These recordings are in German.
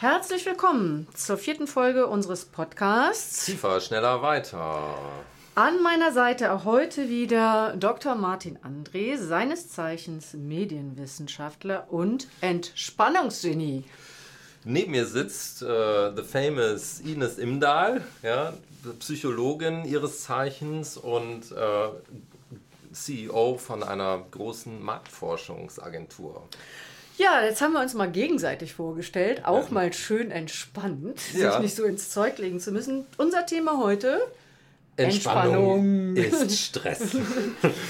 Herzlich willkommen zur vierten Folge unseres Podcasts. Tiefer, schneller, weiter. An meiner Seite auch heute wieder Dr. Martin André, seines Zeichens Medienwissenschaftler und Entspannungsgenie. Neben mir sitzt äh, the famous Ines Imdahl, ja, Psychologin ihres Zeichens und äh, CEO von einer großen Marktforschungsagentur. Ja, jetzt haben wir uns mal gegenseitig vorgestellt, auch ja. mal schön entspannt, ja. sich nicht so ins Zeug legen zu müssen. Unser Thema heute Entspannung, Entspannung, ist Stress.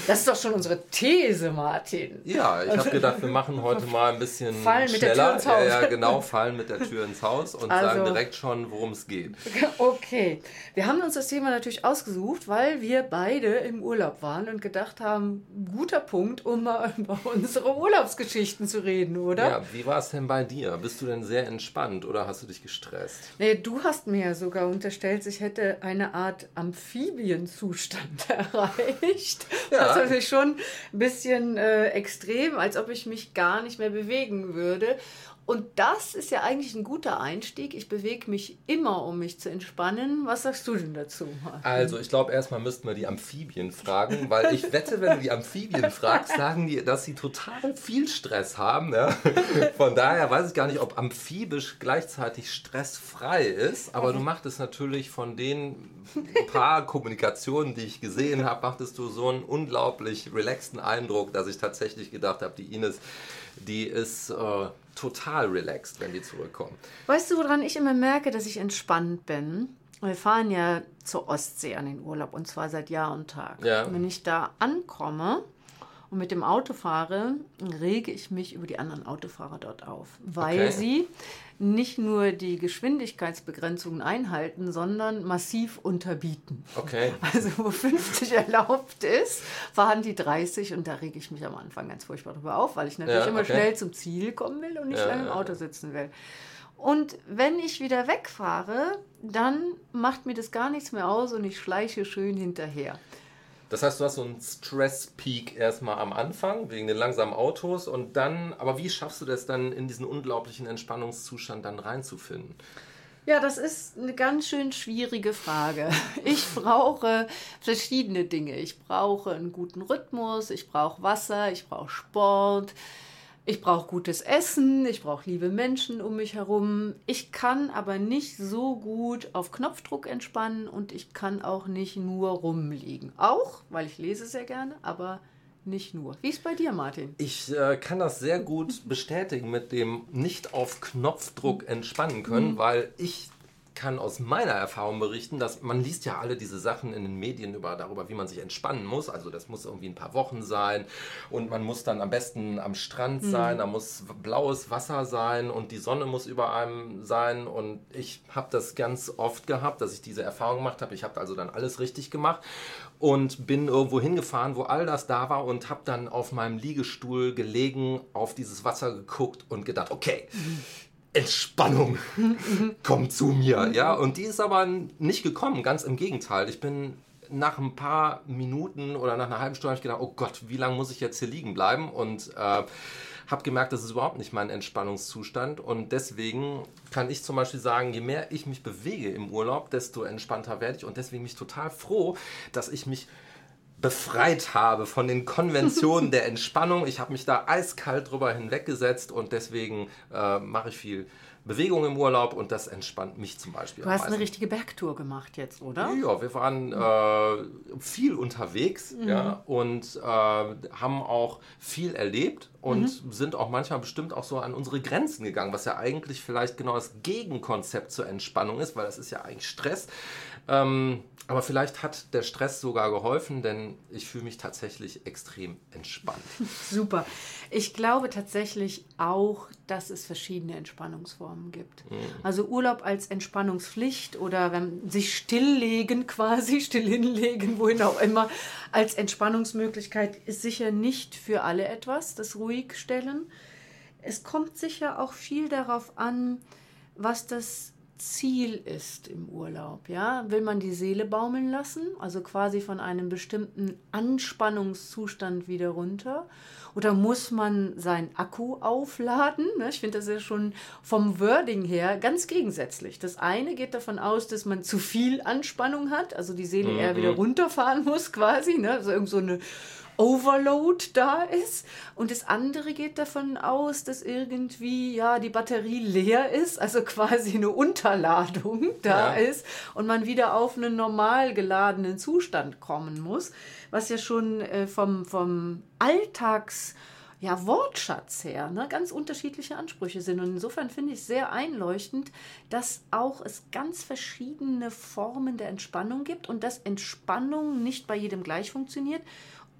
Das ist doch schon unsere These, Martin. Ja, ich habe gedacht, wir machen heute mal ein bisschen fallen schneller. Mit der Tür ins Haus. Ja, ja, genau, fallen mit der Tür ins Haus und also, sagen direkt schon, worum es geht. Okay, wir haben uns das Thema natürlich ausgesucht, weil wir beide im Urlaub waren und gedacht haben, guter Punkt, um mal über unsere Urlaubsgeschichten zu reden, oder? Ja, wie war es denn bei dir? Bist du denn sehr entspannt oder hast du dich gestresst? Nee, du hast mir ja sogar unterstellt, ich hätte eine Art Amphibien Amphibienzustand erreicht. Ja. Das ist natürlich schon ein bisschen äh, extrem, als ob ich mich gar nicht mehr bewegen würde. Und das ist ja eigentlich ein guter Einstieg. Ich bewege mich immer, um mich zu entspannen. Was sagst du denn dazu? Martin? Also, ich glaube, erstmal müssten wir die Amphibien fragen, weil ich wette, wenn du die Amphibien fragst, sagen die, dass sie total viel Stress haben. Ja? Von daher weiß ich gar nicht, ob amphibisch gleichzeitig stressfrei ist, aber du machtest natürlich von den paar Kommunikationen, die ich gesehen habe, machtest du so einen unglaublich relaxten Eindruck, dass ich tatsächlich gedacht habe, die Ines, die ist. Äh, total relaxed, wenn die zurückkommen. Weißt du, woran ich immer merke, dass ich entspannt bin? Wir fahren ja zur Ostsee an den Urlaub und zwar seit Jahr und Tag. Ja. Wenn ich da ankomme und mit dem Auto fahre, rege ich mich über die anderen Autofahrer dort auf, weil okay. sie nicht nur die Geschwindigkeitsbegrenzungen einhalten, sondern massiv unterbieten. Okay. Also wo 50 erlaubt ist, fahren die 30 und da rege ich mich am Anfang ganz furchtbar drüber auf, weil ich natürlich ja, immer okay. schnell zum Ziel kommen will und nicht ja, lange im Auto sitzen will. Und wenn ich wieder wegfahre, dann macht mir das gar nichts mehr aus und ich schleiche schön hinterher. Das heißt, du hast so einen Stress-Peak erstmal am Anfang wegen den langsamen Autos und dann, aber wie schaffst du das dann in diesen unglaublichen Entspannungszustand dann reinzufinden? Ja, das ist eine ganz schön schwierige Frage. Ich brauche verschiedene Dinge. Ich brauche einen guten Rhythmus, ich brauche Wasser, ich brauche Sport, ich brauche gutes Essen, ich brauche liebe Menschen um mich herum. Ich kann aber nicht so gut auf Knopfdruck entspannen und ich kann auch nicht nur rumliegen. Auch, weil ich lese sehr gerne, aber nicht nur. Wie ist bei dir, Martin? Ich äh, kann das sehr gut bestätigen mit dem nicht auf Knopfdruck entspannen können, mhm. weil ich kann aus meiner Erfahrung berichten, dass man liest ja alle diese Sachen in den Medien über, darüber, wie man sich entspannen muss. Also das muss irgendwie ein paar Wochen sein und man muss dann am besten am Strand mhm. sein, mhm. da muss blaues Wasser sein und die Sonne muss über einem sein. Und ich habe das ganz oft gehabt, dass ich diese Erfahrung gemacht habe. Ich habe also dann alles richtig gemacht und bin irgendwo hingefahren, wo all das da war und habe dann auf meinem Liegestuhl gelegen, auf dieses Wasser geguckt und gedacht, okay. Mhm Entspannung, komm zu mir. Ja, und die ist aber nicht gekommen, ganz im Gegenteil. Ich bin nach ein paar Minuten oder nach einer halben Stunde ich gedacht, oh Gott, wie lange muss ich jetzt hier liegen bleiben? Und äh, habe gemerkt, das ist überhaupt nicht mein Entspannungszustand. Und deswegen kann ich zum Beispiel sagen, je mehr ich mich bewege im Urlaub, desto entspannter werde ich. Und deswegen bin ich total froh, dass ich mich befreit habe von den Konventionen der Entspannung. Ich habe mich da eiskalt drüber hinweggesetzt und deswegen äh, mache ich viel Bewegung im Urlaub und das entspannt mich zum Beispiel. Du hast eine richtige Bergtour gemacht jetzt, oder? Ja, wir waren äh, viel unterwegs mhm. ja, und äh, haben auch viel erlebt und mhm. sind auch manchmal bestimmt auch so an unsere Grenzen gegangen, was ja eigentlich vielleicht genau das Gegenkonzept zur Entspannung ist, weil das ist ja eigentlich Stress. Ähm, aber vielleicht hat der Stress sogar geholfen, denn ich fühle mich tatsächlich extrem entspannt. Super. Ich glaube tatsächlich auch, dass es verschiedene Entspannungsformen gibt. Mhm. Also Urlaub als Entspannungspflicht oder wenn sich stilllegen quasi, still hinlegen, wohin auch immer, als Entspannungsmöglichkeit ist sicher nicht für alle etwas, das ruhig stellen. Es kommt sicher auch viel darauf an, was das Ziel ist im Urlaub. Ja? Will man die Seele baumeln lassen, also quasi von einem bestimmten Anspannungszustand wieder runter? Oder muss man sein Akku aufladen? Ne, ich finde das ja schon vom Wording her ganz gegensätzlich. Das eine geht davon aus, dass man zu viel Anspannung hat, also die Seele mhm. eher wieder runterfahren muss quasi. Ne? Also irgend so eine Overload da ist. Und das andere geht davon aus, dass irgendwie ja die Batterie leer ist, also quasi eine Unterladung da ja. ist und man wieder auf einen normal geladenen Zustand kommen muss, was ja schon äh, vom, vom Alltags ja, Wortschatz her ne, ganz unterschiedliche Ansprüche sind. Und insofern finde ich sehr einleuchtend, dass auch es ganz verschiedene Formen der Entspannung gibt und dass Entspannung nicht bei jedem gleich funktioniert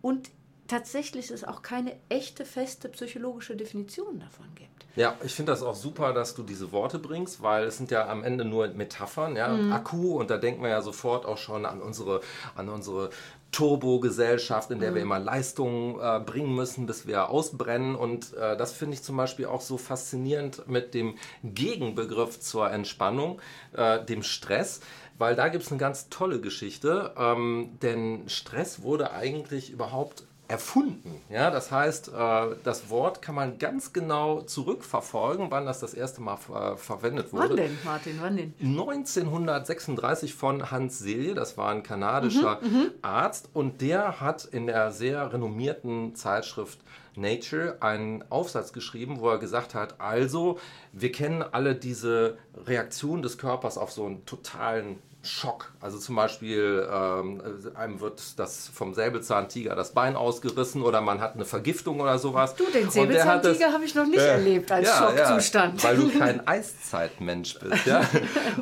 und tatsächlich es auch keine echte, feste psychologische Definition davon gibt. Ja, ich finde das auch super, dass du diese Worte bringst, weil es sind ja am Ende nur Metaphern, ja, mhm. Akku und da denkt man ja sofort auch schon an unsere, an unsere Turbo-Gesellschaft, in der mhm. wir immer Leistungen äh, bringen müssen, bis wir ausbrennen. Und äh, das finde ich zum Beispiel auch so faszinierend mit dem Gegenbegriff zur Entspannung, äh, dem Stress weil da gibt es eine ganz tolle Geschichte. Ähm, denn Stress wurde eigentlich überhaupt erfunden. Ja, das heißt, äh, das Wort kann man ganz genau zurückverfolgen, wann das das erste Mal ver verwendet wurde. Wann denn, Martin? Wann denn? 1936 von Hans Selye, das war ein kanadischer mhm, mhm, Arzt und der hat in der sehr renommierten Zeitschrift Nature einen Aufsatz geschrieben, wo er gesagt hat, also wir kennen alle diese Reaktion des Körpers auf so einen totalen Schock. Also zum Beispiel ähm, einem wird das vom Säbelzahntiger das Bein ausgerissen oder man hat eine Vergiftung oder sowas. Du, den Säbelzahntiger habe ich noch nicht äh, erlebt als ja, Schockzustand. Ja, weil du kein Eiszeitmensch bist. Ja?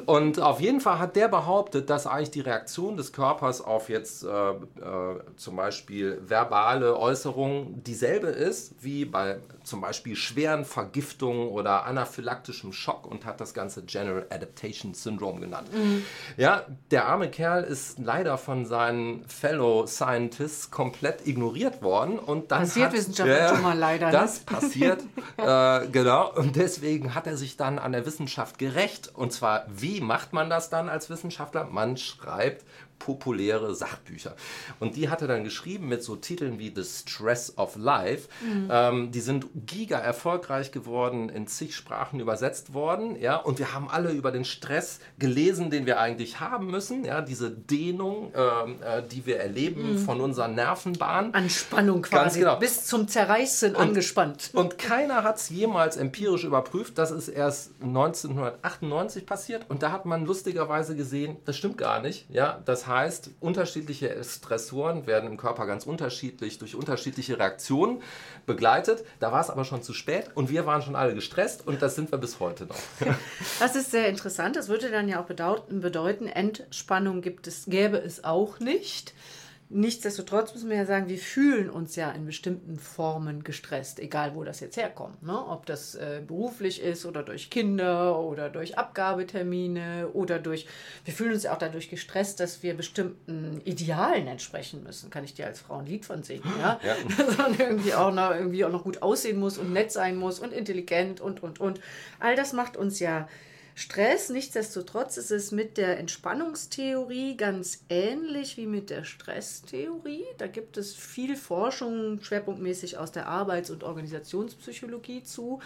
Und auf jeden Fall hat der behauptet, dass eigentlich die Reaktion des Körpers auf jetzt äh, äh, zum Beispiel verbale Äußerungen dieselbe ist wie bei zum Beispiel schweren Vergiftungen oder anaphylaktischem Schock und hat das Ganze General Adaptation Syndrome genannt. Mhm. Ja, der arme Kerl ist leider von seinen Fellow Scientists komplett ignoriert worden und dann passiert hat, Wissenschaft äh, schon mal leider. Ne? Das passiert äh, genau und deswegen hat er sich dann an der Wissenschaft gerecht und zwar wie macht man das dann als Wissenschaftler? Man schreibt populäre Sachbücher. Und die hat er dann geschrieben mit so Titeln wie The Stress of Life. Mhm. Ähm, die sind giga erfolgreich geworden, in zig Sprachen übersetzt worden. Ja? Und wir haben alle über den Stress gelesen, den wir eigentlich haben müssen. Ja? Diese Dehnung, ähm, äh, die wir erleben mhm. von unseren Nervenbahnen. Anspannung quasi. Genau. Bis zum Zerreißen und, angespannt. Und keiner hat es jemals empirisch überprüft. Das ist erst 1998 passiert. Und da hat man lustigerweise gesehen, das stimmt gar nicht. Ja? Das heißt, unterschiedliche Stressoren werden im Körper ganz unterschiedlich durch unterschiedliche Reaktionen begleitet. Da war es aber schon zu spät und wir waren schon alle gestresst und das sind wir bis heute noch. Das ist sehr interessant. Das würde dann ja auch bedeuten, Entspannung gibt es, gäbe es auch nicht. Nichtsdestotrotz müssen wir ja sagen, wir fühlen uns ja in bestimmten Formen gestresst, egal wo das jetzt herkommt. Ne? Ob das äh, beruflich ist oder durch Kinder oder durch Abgabetermine oder durch, wir fühlen uns ja auch dadurch gestresst, dass wir bestimmten Idealen entsprechen müssen. Kann ich dir als Frau ein Lied von singen, ja? ja. Dass man irgendwie auch, noch, irgendwie auch noch gut aussehen muss und nett sein muss und intelligent und, und, und. All das macht uns ja Stress. Nichtsdestotrotz ist es mit der Entspannungstheorie ganz ähnlich wie mit der Stresstheorie. Da gibt es viel Forschung schwerpunktmäßig aus der Arbeits- und Organisationspsychologie zu,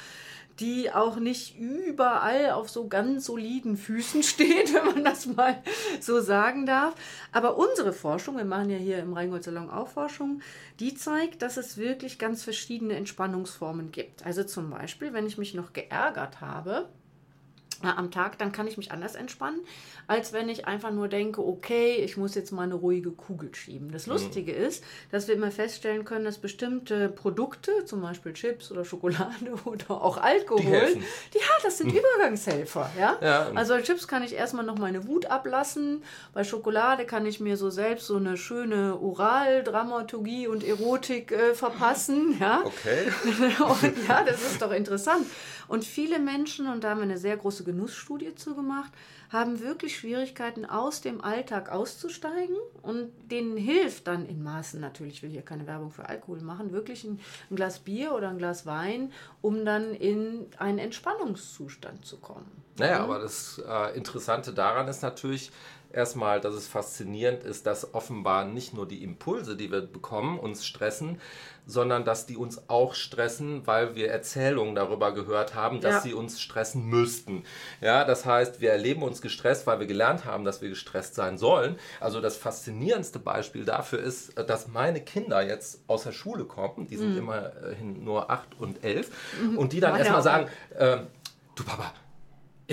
die auch nicht überall auf so ganz soliden Füßen steht, wenn man das mal so sagen darf. Aber unsere Forschung, wir machen ja hier im Rheingold-Salon auch Forschung, die zeigt, dass es wirklich ganz verschiedene Entspannungsformen gibt. Also zum Beispiel, wenn ich mich noch geärgert habe, am Tag, dann kann ich mich anders entspannen, als wenn ich einfach nur denke, okay, ich muss jetzt mal eine ruhige Kugel schieben. Das mhm. Lustige mhm. ist, dass wir immer feststellen können, dass bestimmte Produkte, zum Beispiel Chips oder Schokolade oder auch Alkohol, die, die ja, das sind mhm. Übergangshelfer. Ja? ja? Also bei Chips kann ich erstmal noch meine Wut ablassen. Bei Schokolade kann ich mir so selbst so eine schöne Oraldramaturgie und Erotik äh, verpassen. Ja? Okay. und ja, das ist doch interessant. Und viele Menschen, und da haben wir eine sehr große Genussstudie zugemacht, haben wirklich Schwierigkeiten, aus dem Alltag auszusteigen. Und denen hilft dann in Maßen, natürlich ich will hier keine Werbung für Alkohol machen, wirklich ein, ein Glas Bier oder ein Glas Wein, um dann in einen Entspannungszustand zu kommen. Naja, mhm. aber das äh, Interessante daran ist natürlich, erstmal, dass es faszinierend ist, dass offenbar nicht nur die Impulse, die wir bekommen, uns stressen, sondern dass die uns auch stressen, weil wir Erzählungen darüber gehört haben, dass ja. sie uns stressen müssten. Ja, das heißt, wir erleben uns gestresst, weil wir gelernt haben, dass wir gestresst sein sollen. Also das faszinierendste Beispiel dafür ist, dass meine Kinder jetzt aus der Schule kommen, die sind mhm. immerhin nur acht und elf, mhm. und die dann erstmal sagen, äh, du Papa,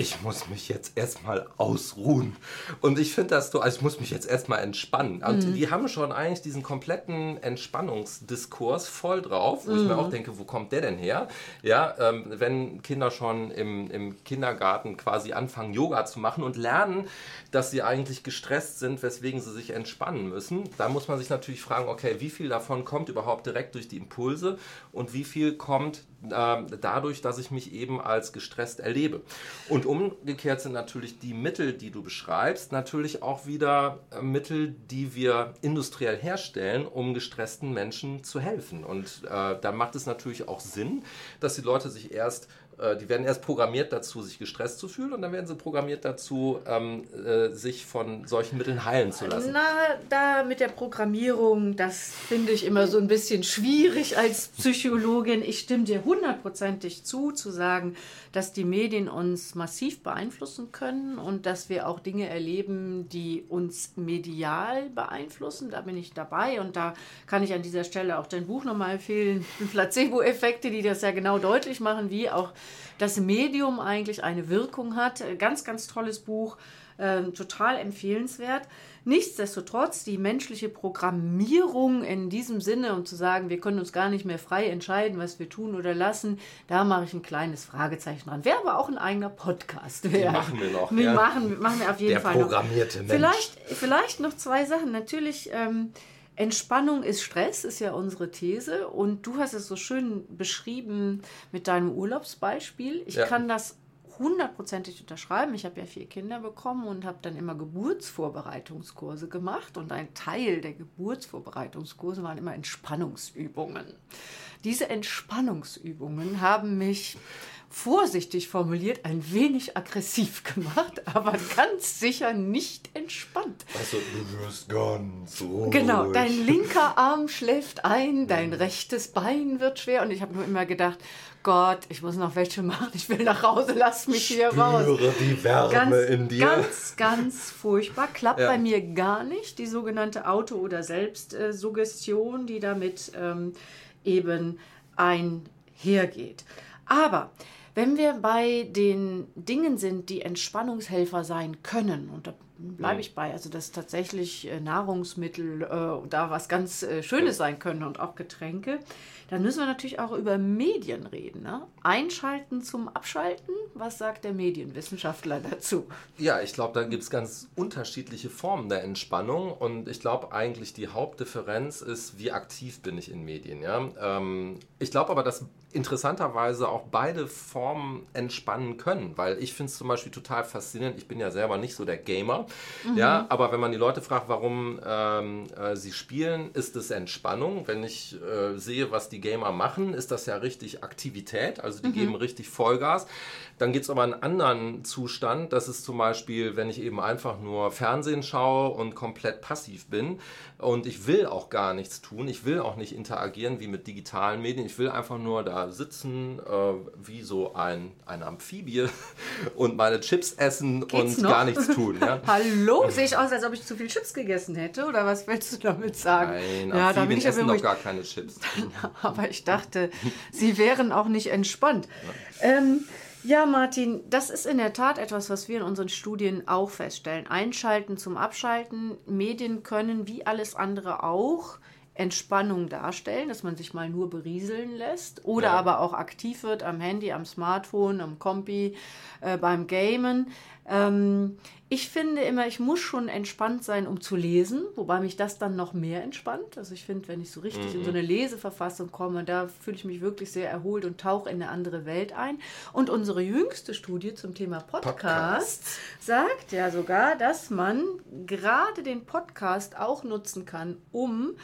ich muss mich jetzt erstmal ausruhen. Und ich finde das so, also ich muss mich jetzt erstmal entspannen. Und mhm. die haben schon eigentlich diesen kompletten Entspannungsdiskurs voll drauf, wo mhm. ich mir mhm. auch denke, wo kommt der denn her? Ja, ähm, wenn Kinder schon im, im Kindergarten quasi anfangen, Yoga zu machen und lernen, dass sie eigentlich gestresst sind, weswegen sie sich entspannen müssen, da muss man sich natürlich fragen, okay, wie viel davon kommt überhaupt direkt durch die Impulse und wie viel kommt äh, dadurch, dass ich mich eben als gestresst erlebe. Und umgekehrt sind natürlich die Mittel, die du beschreibst, natürlich auch wieder äh, Mittel, die wir industriell herstellen, um gestressten Menschen zu helfen. Und äh, da macht es natürlich auch Sinn, dass die Leute sich erst äh, die werden erst programmiert dazu, sich gestresst zu fühlen und dann werden sie programmiert dazu, ähm, äh, sich von solchen Mitteln heilen zu lassen. Na, da mit der Programmierung, das finde ich immer so ein bisschen schwierig als Psychologin. Ich stimme dir hundertprozentig zu, zu sagen, dass die Medien uns massiv beeinflussen können und dass wir auch Dinge erleben, die uns medial beeinflussen. Da bin ich dabei und da kann ich an dieser Stelle auch dein Buch nochmal empfehlen, Placebo-Effekte, die das ja genau deutlich machen, wie auch das Medium eigentlich eine Wirkung hat. Ganz, ganz tolles Buch, äh, total empfehlenswert. Nichtsdestotrotz, die menschliche Programmierung in diesem Sinne, um zu sagen, wir können uns gar nicht mehr frei entscheiden, was wir tun oder lassen, da mache ich ein kleines Fragezeichen dran. Wäre aber auch ein eigener Podcast. Wäre. machen wir noch. Wir ja. machen, machen wir auf jeden Der Fall programmierte noch. Mensch. Vielleicht, vielleicht noch zwei Sachen. Natürlich. Ähm, Entspannung ist Stress, ist ja unsere These. Und du hast es so schön beschrieben mit deinem Urlaubsbeispiel. Ich ja. kann das hundertprozentig unterschreiben. Ich habe ja vier Kinder bekommen und habe dann immer Geburtsvorbereitungskurse gemacht. Und ein Teil der Geburtsvorbereitungskurse waren immer Entspannungsübungen. Diese Entspannungsübungen haben mich vorsichtig formuliert, ein wenig aggressiv gemacht, aber ganz sicher nicht entspannt. Also du wirst ganz ruhig. Genau, dein linker Arm schläft ein, dein rechtes Bein wird schwer und ich habe nur immer gedacht, Gott, ich muss noch welche machen, ich will nach Hause, lass mich Spüre hier raus. die Wärme ganz, in dir. Ganz, ganz furchtbar. Klappt ja. bei mir gar nicht, die sogenannte Auto- oder Selbstsuggestion, die damit ähm, eben einhergeht. Aber wenn wir bei den Dingen sind, die Entspannungshelfer sein können, und da bleibe ich bei, also dass tatsächlich äh, Nahrungsmittel äh, da was ganz äh, Schönes sein können und auch Getränke, dann müssen wir natürlich auch über Medien reden. Ne? Einschalten zum Abschalten, was sagt der Medienwissenschaftler dazu? Ja, ich glaube, da gibt es ganz unterschiedliche Formen der Entspannung und ich glaube eigentlich die Hauptdifferenz ist, wie aktiv bin ich in Medien. Ja? Ähm, ich glaube aber, dass interessanterweise auch beide Formen entspannen können, weil ich finde es zum Beispiel total faszinierend. Ich bin ja selber nicht so der Gamer, mhm. ja, aber wenn man die Leute fragt, warum ähm, äh, sie spielen, ist es Entspannung. Wenn ich äh, sehe, was die Gamer machen, ist das ja richtig Aktivität, also die mhm. geben richtig Vollgas. Dann gibt es aber einen anderen Zustand, das ist zum Beispiel, wenn ich eben einfach nur Fernsehen schaue und komplett passiv bin und ich will auch gar nichts tun, ich will auch nicht interagieren wie mit digitalen Medien, ich will einfach nur da sitzen äh, wie so ein, eine Amphibie und meine Chips essen Geht's und noch? gar nichts tun. Ja? Hallo, sehe ich aus, als ob ich zu viel Chips gegessen hätte oder was willst du damit sagen? Nein, ja, Amphibien essen doch gar keine Chips. aber ich dachte, sie wären auch nicht entspannt. Ja. Ähm, ja, Martin, das ist in der Tat etwas, was wir in unseren Studien auch feststellen. Einschalten zum Abschalten. Medien können wie alles andere auch Entspannung darstellen, dass man sich mal nur berieseln lässt oder ja. aber auch aktiv wird am Handy, am Smartphone, am Kompi, äh, beim Gamen. Ähm, ich finde immer, ich muss schon entspannt sein, um zu lesen, wobei mich das dann noch mehr entspannt. Also ich finde, wenn ich so richtig mhm. in so mhm. eine Leseverfassung komme, da fühle ich mich wirklich sehr erholt und tauche in eine andere Welt ein. Und unsere jüngste Studie zum Thema Podcast, Podcast. sagt ja sogar, dass man gerade den Podcast auch nutzen kann, um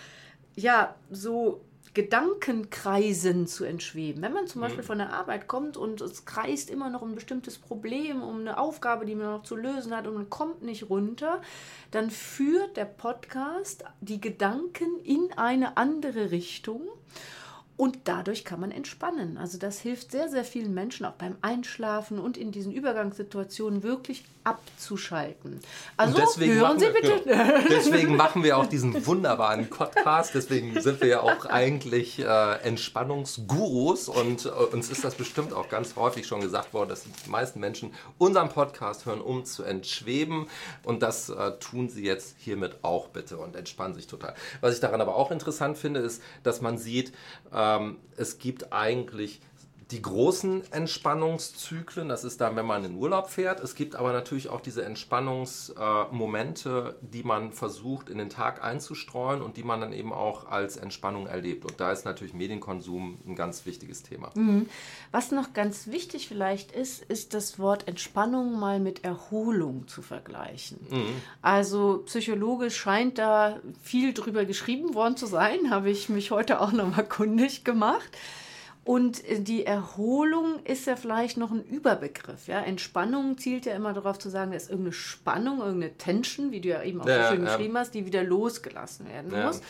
ja so Gedankenkreisen zu entschweben. Wenn man zum Beispiel von der Arbeit kommt und es kreist immer noch ein bestimmtes Problem um eine Aufgabe, die man noch zu lösen hat und man kommt nicht runter, dann führt der Podcast die Gedanken in eine andere Richtung und dadurch kann man entspannen. Also das hilft sehr, sehr vielen Menschen auch beim Einschlafen und in diesen Übergangssituationen wirklich abzuschalten. Also hören Sie bitte. Genau. Deswegen machen wir auch diesen wunderbaren Podcast. Deswegen sind wir ja auch eigentlich äh, Entspannungsgurus und äh, uns ist das bestimmt auch ganz häufig schon gesagt worden, dass die meisten Menschen unseren Podcast hören, um zu entschweben. Und das äh, tun sie jetzt hiermit auch bitte und entspannen sich total. Was ich daran aber auch interessant finde, ist, dass man sieht, ähm, es gibt eigentlich die großen Entspannungszyklen, das ist dann, wenn man in Urlaub fährt. Es gibt aber natürlich auch diese Entspannungsmomente, äh, die man versucht in den Tag einzustreuen und die man dann eben auch als Entspannung erlebt. Und da ist natürlich Medienkonsum ein ganz wichtiges Thema. Mhm. Was noch ganz wichtig vielleicht ist, ist das Wort Entspannung mal mit Erholung zu vergleichen. Mhm. Also psychologisch scheint da viel drüber geschrieben worden zu sein, habe ich mich heute auch nochmal kundig gemacht. Und äh, die Erholung ist ja vielleicht noch ein Überbegriff. Ja? Entspannung zielt ja immer darauf zu sagen, da ist irgendeine Spannung, irgendeine Tension, wie du ja eben auch ja, so schön ja. geschrieben hast, die wieder losgelassen werden ja. muss.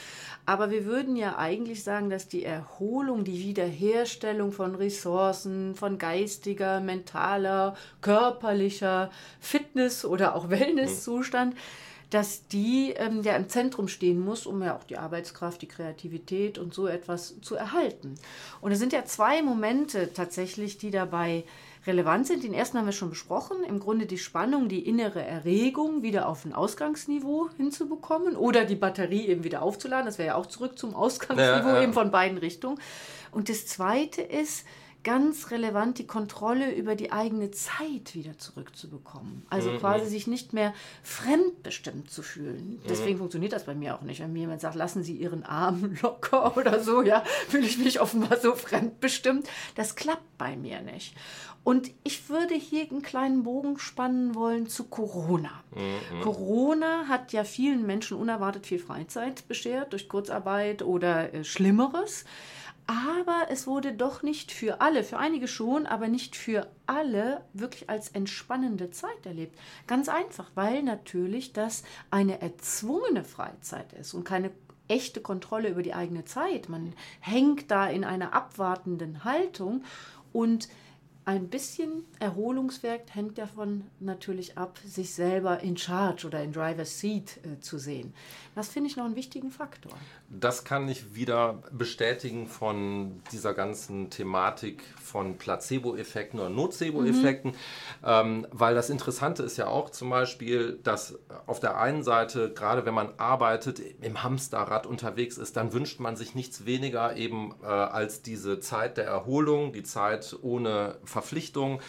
Aber wir würden ja eigentlich sagen, dass die Erholung, die Wiederherstellung von Ressourcen, von geistiger, mentaler, körperlicher Fitness oder auch Wellnesszustand, mhm dass die ähm, ja im Zentrum stehen muss, um ja auch die Arbeitskraft, die Kreativität und so etwas zu erhalten. Und es sind ja zwei Momente tatsächlich, die dabei relevant sind. Den ersten haben wir schon besprochen. Im Grunde die Spannung, die innere Erregung wieder auf ein Ausgangsniveau hinzubekommen oder die Batterie eben wieder aufzuladen. Das wäre ja auch zurück zum Ausgangsniveau ja, ja. eben von beiden Richtungen. Und das zweite ist, ganz relevant, die Kontrolle über die eigene Zeit wieder zurückzubekommen. Also mhm. quasi sich nicht mehr fremdbestimmt zu fühlen. Deswegen mhm. funktioniert das bei mir auch nicht. Wenn mir jemand sagt, lassen Sie Ihren Arm locker oder so, ja, fühle ich mich offenbar so fremdbestimmt. Das klappt bei mir nicht. Und ich würde hier einen kleinen Bogen spannen wollen zu Corona. Mhm. Corona hat ja vielen Menschen unerwartet viel Freizeit beschert durch Kurzarbeit oder äh, Schlimmeres. Aber es wurde doch nicht für alle, für einige schon, aber nicht für alle wirklich als entspannende Zeit erlebt. Ganz einfach, weil natürlich das eine erzwungene Freizeit ist und keine echte Kontrolle über die eigene Zeit. Man hängt da in einer abwartenden Haltung und ein bisschen Erholungswert hängt davon natürlich ab, sich selber in Charge oder in Driver's Seat äh, zu sehen. Das finde ich noch einen wichtigen Faktor. Das kann ich wieder bestätigen von dieser ganzen Thematik von Placebo-Effekten oder Nocebo-Effekten, mhm. ähm, weil das Interessante ist ja auch zum Beispiel, dass auf der einen Seite, gerade wenn man arbeitet, im Hamsterrad unterwegs ist, dann wünscht man sich nichts weniger eben äh, als diese Zeit der Erholung, die Zeit ohne Verpflichtung.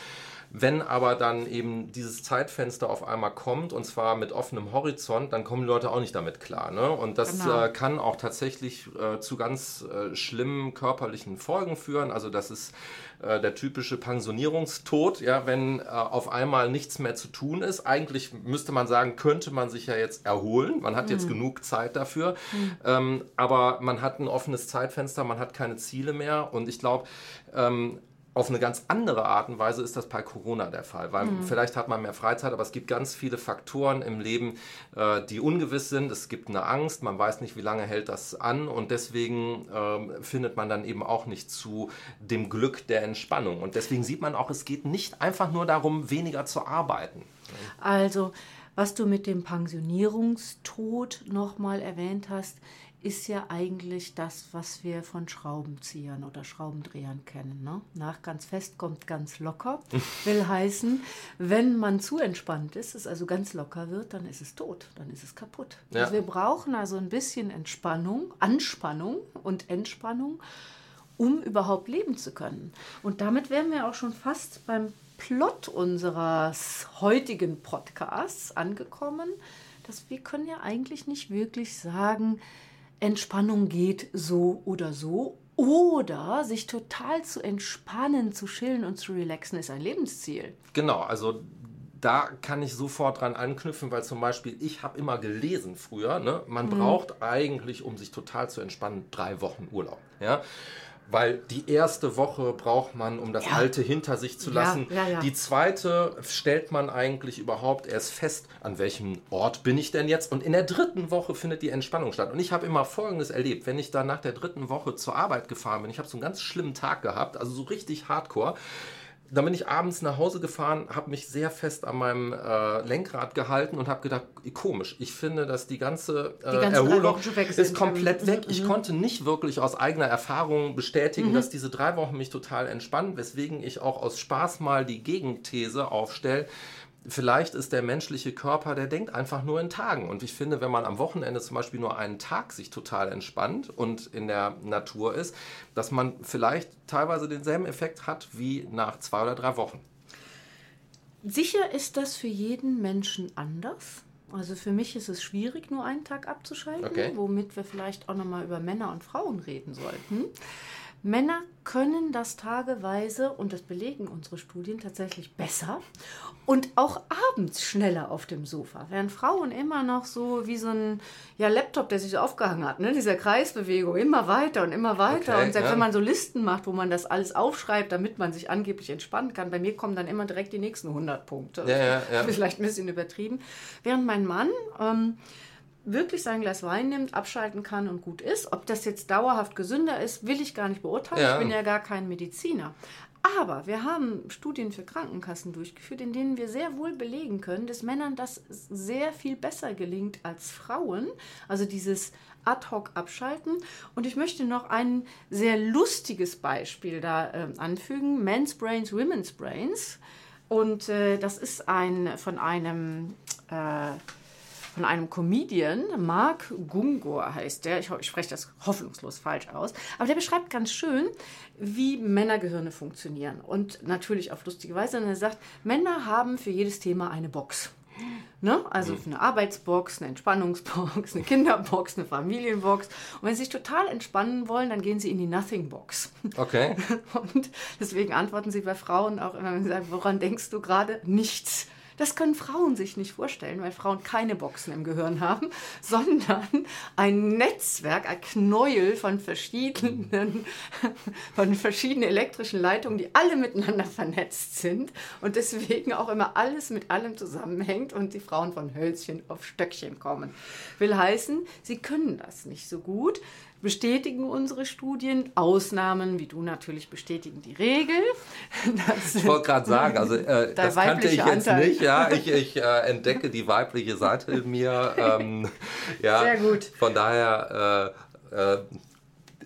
Wenn aber dann eben dieses Zeitfenster auf einmal kommt und zwar mit offenem Horizont, dann kommen die Leute auch nicht damit klar. Ne? Und das genau. äh, kann auch tatsächlich äh, zu ganz äh, schlimmen körperlichen Folgen führen. Also das ist äh, der typische Pensionierungstod, ja, wenn äh, auf einmal nichts mehr zu tun ist. Eigentlich müsste man sagen, könnte man sich ja jetzt erholen. Man hat mhm. jetzt genug Zeit dafür. Mhm. Ähm, aber man hat ein offenes Zeitfenster, man hat keine Ziele mehr. Und ich glaube, ähm, auf eine ganz andere Art und Weise ist das bei Corona der Fall, weil mhm. vielleicht hat man mehr Freizeit, aber es gibt ganz viele Faktoren im Leben, äh, die ungewiss sind. Es gibt eine Angst, man weiß nicht, wie lange hält das an und deswegen äh, findet man dann eben auch nicht zu dem Glück der Entspannung. Und deswegen sieht man auch, es geht nicht einfach nur darum, weniger zu arbeiten. Also, was du mit dem Pensionierungstod nochmal erwähnt hast, ist ja eigentlich das, was wir von Schraubenziehern oder Schraubendrehern kennen. Ne? Nach ganz fest kommt ganz locker. Will heißen, wenn man zu entspannt ist, es also ganz locker wird, dann ist es tot, dann ist es kaputt. Ja. Also wir brauchen also ein bisschen Entspannung, Anspannung und Entspannung, um überhaupt leben zu können. Und damit wären wir auch schon fast beim Plot unseres heutigen Podcasts angekommen, dass wir können ja eigentlich nicht wirklich sagen, Entspannung geht so oder so. Oder sich total zu entspannen, zu chillen und zu relaxen, ist ein Lebensziel. Genau, also da kann ich sofort dran anknüpfen, weil zum Beispiel ich habe immer gelesen früher, ne? man mhm. braucht eigentlich, um sich total zu entspannen, drei Wochen Urlaub. Ja? Weil die erste Woche braucht man, um das ja. Alte hinter sich zu lassen. Ja, ja, die zweite stellt man eigentlich überhaupt erst fest, an welchem Ort bin ich denn jetzt. Und in der dritten Woche findet die Entspannung statt. Und ich habe immer Folgendes erlebt. Wenn ich dann nach der dritten Woche zur Arbeit gefahren bin, ich habe so einen ganz schlimmen Tag gehabt, also so richtig hardcore dann bin ich abends nach Hause gefahren, habe mich sehr fest an meinem äh, Lenkrad gehalten und habe gedacht, komisch, ich finde, dass die ganze, äh, die Erholung ist komplett weg. Ich mhm. konnte nicht wirklich aus eigener Erfahrung bestätigen, mhm. dass diese drei Wochen mich total entspannen, weswegen ich auch aus Spaß mal die Gegenthese aufstelle, vielleicht ist der menschliche Körper, der denkt einfach nur in Tagen. Und ich finde, wenn man am Wochenende zum Beispiel nur einen Tag sich total entspannt und in der Natur ist, dass man vielleicht teilweise denselben Effekt hat wie nach zwei oder drei Wochen. Sicher ist das für jeden Menschen anders. Also für mich ist es schwierig, nur einen Tag abzuschalten, okay. womit wir vielleicht auch nochmal über Männer und Frauen reden sollten. Männer können das tageweise, und das belegen unsere Studien tatsächlich besser und auch abends schneller auf dem Sofa. Während Frauen immer noch so wie so ein ja, Laptop, der sich so aufgehangen hat, ne? dieser Kreisbewegung, immer weiter und immer weiter. Okay, und selbst ja. wenn man so Listen macht, wo man das alles aufschreibt, damit man sich angeblich entspannen kann, bei mir kommen dann immer direkt die nächsten 100 Punkte. Ja, ja, ja. Vielleicht ein bisschen übertrieben. Während mein Mann... Ähm, wirklich sein Glas Wein nimmt, abschalten kann und gut ist. Ob das jetzt dauerhaft gesünder ist, will ich gar nicht beurteilen. Ja. Ich bin ja gar kein Mediziner. Aber wir haben Studien für Krankenkassen durchgeführt, in denen wir sehr wohl belegen können, dass Männern das sehr viel besser gelingt als Frauen. Also dieses ad-hoc abschalten. Und ich möchte noch ein sehr lustiges Beispiel da äh, anfügen. Men's Brains, Women's Brains. Und äh, das ist ein von einem äh, von einem Comedian, Mark Gungor heißt der, ich, ich spreche das hoffnungslos falsch aus, aber der beschreibt ganz schön, wie Männergehirne funktionieren und natürlich auf lustige Weise. Und er sagt, Männer haben für jedes Thema eine Box. Ne? Also mhm. eine Arbeitsbox, eine Entspannungsbox, eine Kinderbox, eine Familienbox. Und wenn sie sich total entspannen wollen, dann gehen sie in die Nothing-Box. Okay. Und deswegen antworten sie bei Frauen auch immer, wenn sie sagen, woran denkst du gerade? Nichts. Das können Frauen sich nicht vorstellen, weil Frauen keine Boxen im Gehirn haben, sondern ein Netzwerk, ein Knäuel von verschiedenen, von verschiedenen elektrischen Leitungen, die alle miteinander vernetzt sind und deswegen auch immer alles mit allem zusammenhängt und die Frauen von Hölzchen auf Stöckchen kommen. Will heißen, sie können das nicht so gut bestätigen unsere Studien. Ausnahmen, wie du natürlich, bestätigen die Regel. Das ich wollte gerade sagen, also äh, das kannte ich jetzt Anteil. nicht. Ja, ich, ich äh, entdecke die weibliche Seite in mir. Ähm, ja, Sehr gut. Von daher äh, äh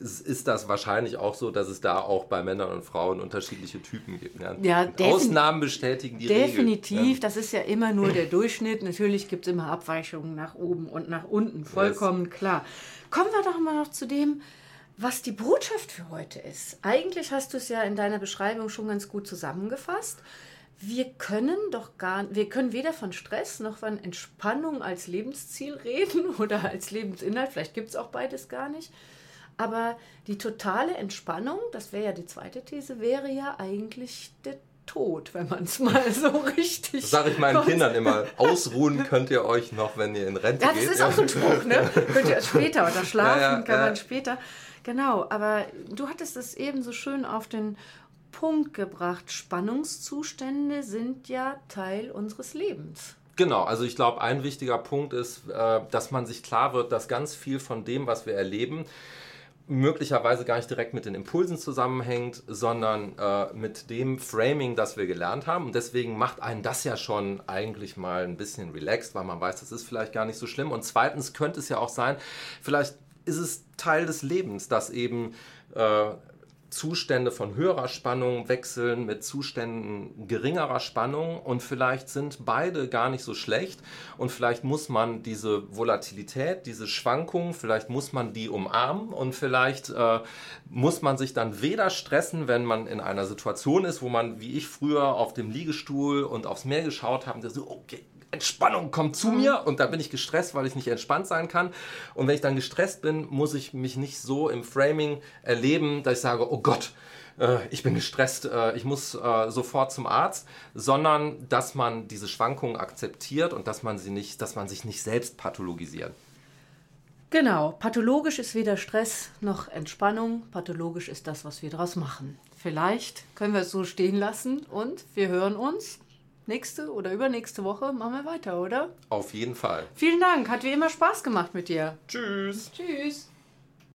ist das wahrscheinlich auch so, dass es da auch bei Männern und Frauen unterschiedliche Typen gibt. Ja, ja Ausnahmen bestätigen die definitiv, Regel. Definitiv, das ist ja immer nur der Durchschnitt. Natürlich gibt es immer Abweichungen nach oben und nach unten, vollkommen yes. klar. Kommen wir doch mal noch zu dem, was die Botschaft für heute ist. Eigentlich hast du es ja in deiner Beschreibung schon ganz gut zusammengefasst. Wir können doch gar, wir können weder von Stress noch von Entspannung als Lebensziel reden oder als Lebensinhalt. Vielleicht gibt es auch beides gar nicht. Aber die totale Entspannung, das wäre ja die zweite These, wäre ja eigentlich der tot, wenn man es mal so richtig. Das sage ich meinen Kindern immer. Ausruhen könnt ihr euch noch, wenn ihr in Rente geht. Ja, das ist auch so ein Spruch, ne? könnt ihr später oder schlafen ja, ja, kann man später. Genau, aber du hattest es eben so schön auf den Punkt gebracht. Spannungszustände sind ja Teil unseres Lebens. Genau, also ich glaube, ein wichtiger Punkt ist, äh, dass man sich klar wird, dass ganz viel von dem, was wir erleben, möglicherweise gar nicht direkt mit den Impulsen zusammenhängt, sondern äh, mit dem Framing, das wir gelernt haben. Und deswegen macht einen das ja schon eigentlich mal ein bisschen relaxed, weil man weiß, das ist vielleicht gar nicht so schlimm. Und zweitens könnte es ja auch sein, vielleicht ist es Teil des Lebens, dass eben äh, Zustände von höherer Spannung wechseln mit Zuständen geringerer Spannung und vielleicht sind beide gar nicht so schlecht und vielleicht muss man diese Volatilität, diese Schwankungen, vielleicht muss man die umarmen und vielleicht äh, muss man sich dann weder stressen, wenn man in einer Situation ist, wo man, wie ich früher, auf dem Liegestuhl und aufs Meer geschaut habe, so, okay, Entspannung kommt zu mhm. mir und da bin ich gestresst, weil ich nicht entspannt sein kann. Und wenn ich dann gestresst bin, muss ich mich nicht so im Framing erleben, dass ich sage, oh Gott, äh, ich bin gestresst, äh, ich muss äh, sofort zum Arzt, sondern dass man diese Schwankungen akzeptiert und dass man sie nicht, dass man sich nicht selbst pathologisiert. Genau, pathologisch ist weder Stress noch Entspannung. Pathologisch ist das, was wir daraus machen. Vielleicht können wir es so stehen lassen und wir hören uns nächste oder übernächste Woche. Machen wir weiter, oder? Auf jeden Fall. Vielen Dank, hat wie immer Spaß gemacht mit dir. Tschüss. Tschüss.